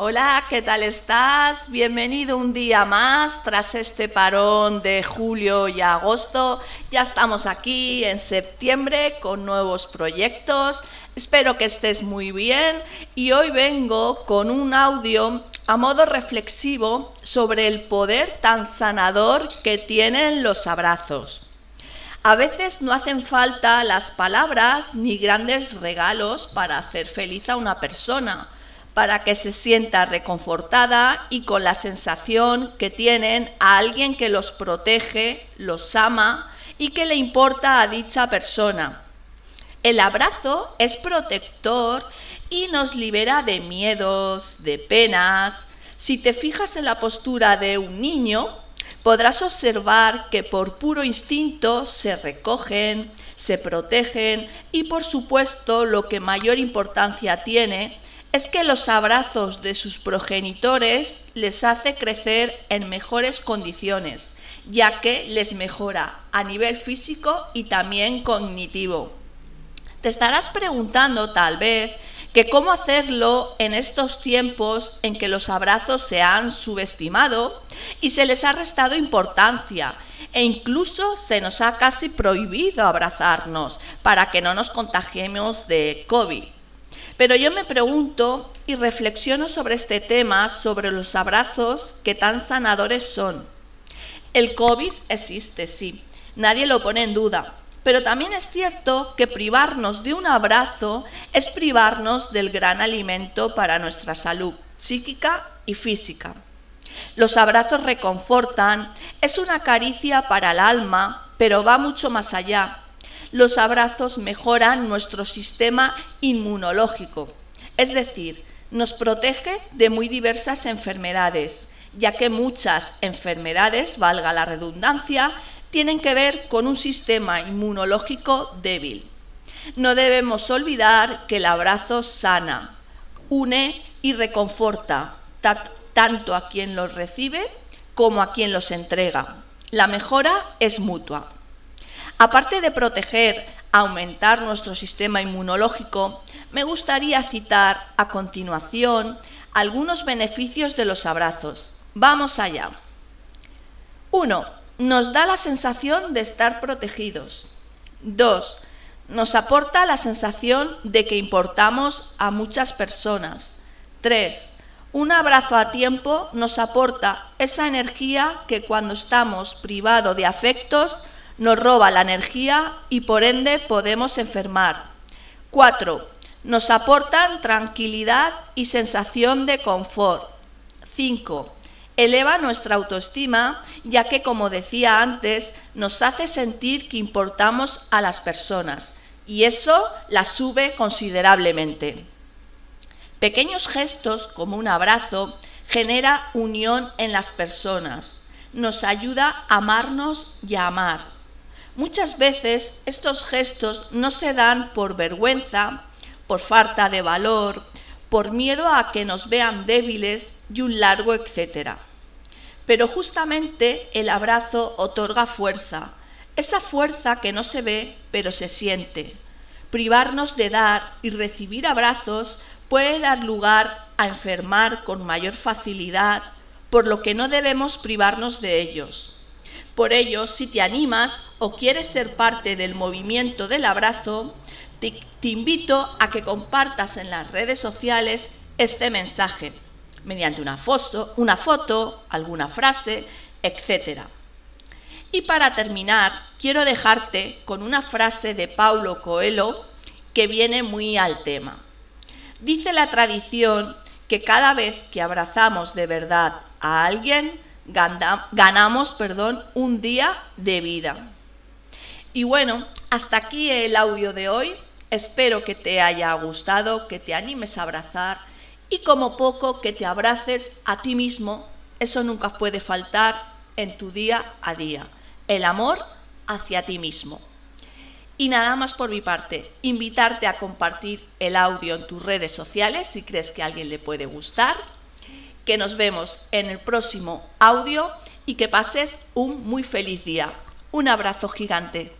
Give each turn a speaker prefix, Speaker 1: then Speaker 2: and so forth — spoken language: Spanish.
Speaker 1: Hola, ¿qué tal estás? Bienvenido un día más tras este parón de julio y agosto. Ya estamos aquí en septiembre con nuevos proyectos. Espero que estés muy bien y hoy vengo con un audio a modo reflexivo sobre el poder tan sanador que tienen los abrazos. A veces no hacen falta las palabras ni grandes regalos para hacer feliz a una persona para que se sienta reconfortada y con la sensación que tienen a alguien que los protege, los ama y que le importa a dicha persona. El abrazo es protector y nos libera de miedos, de penas. Si te fijas en la postura de un niño, podrás observar que por puro instinto se recogen, se protegen y por supuesto lo que mayor importancia tiene es que los abrazos de sus progenitores les hace crecer en mejores condiciones, ya que les mejora a nivel físico y también cognitivo. Te estarás preguntando tal vez que cómo hacerlo en estos tiempos en que los abrazos se han subestimado y se les ha restado importancia e incluso se nos ha casi prohibido abrazarnos para que no nos contagiemos de COVID. Pero yo me pregunto y reflexiono sobre este tema, sobre los abrazos que tan sanadores son. El COVID existe, sí, nadie lo pone en duda, pero también es cierto que privarnos de un abrazo es privarnos del gran alimento para nuestra salud psíquica y física. Los abrazos reconfortan, es una caricia para el alma, pero va mucho más allá los abrazos mejoran nuestro sistema inmunológico, es decir, nos protege de muy diversas enfermedades, ya que muchas enfermedades, valga la redundancia, tienen que ver con un sistema inmunológico débil. No debemos olvidar que el abrazo sana, une y reconforta tanto a quien los recibe como a quien los entrega. La mejora es mutua. Aparte de proteger, aumentar nuestro sistema inmunológico, me gustaría citar a continuación algunos beneficios de los abrazos. Vamos allá. 1. Nos da la sensación de estar protegidos. 2. Nos aporta la sensación de que importamos a muchas personas. 3. Un abrazo a tiempo nos aporta esa energía que cuando estamos privados de afectos nos roba la energía y por ende podemos enfermar. 4. Nos aportan tranquilidad y sensación de confort. 5. Eleva nuestra autoestima ya que, como decía antes, nos hace sentir que importamos a las personas y eso la sube considerablemente. Pequeños gestos como un abrazo genera unión en las personas, nos ayuda a amarnos y a amar Muchas veces estos gestos no se dan por vergüenza, por falta de valor, por miedo a que nos vean débiles y un largo etcétera. Pero justamente el abrazo otorga fuerza, esa fuerza que no se ve pero se siente. Privarnos de dar y recibir abrazos puede dar lugar a enfermar con mayor facilidad, por lo que no debemos privarnos de ellos. Por ello, si te animas o quieres ser parte del movimiento del abrazo, te, invito a que compartas en las redes sociales este mensaje mediante una foto, una foto alguna frase, etc. Y para terminar, quiero dejarte con una frase de Paulo Coelho que viene muy al tema. Dice la tradición que cada vez que abrazamos de verdad a alguien, ganamos perdón, un día de vida. Y bueno, hasta aquí el audio de hoy. Espero que te haya gustado, que te animes a abrazar y como poco que te abraces a ti mismo. Eso nunca puede faltar en tu día a día. El amor hacia ti mismo. Y nada más por mi parte, invitarte a compartir el audio en tus redes sociales si crees que a alguien le puede gustar que nos vemos en el próximo audio y que pases un muy feliz día. Un abrazo gigante.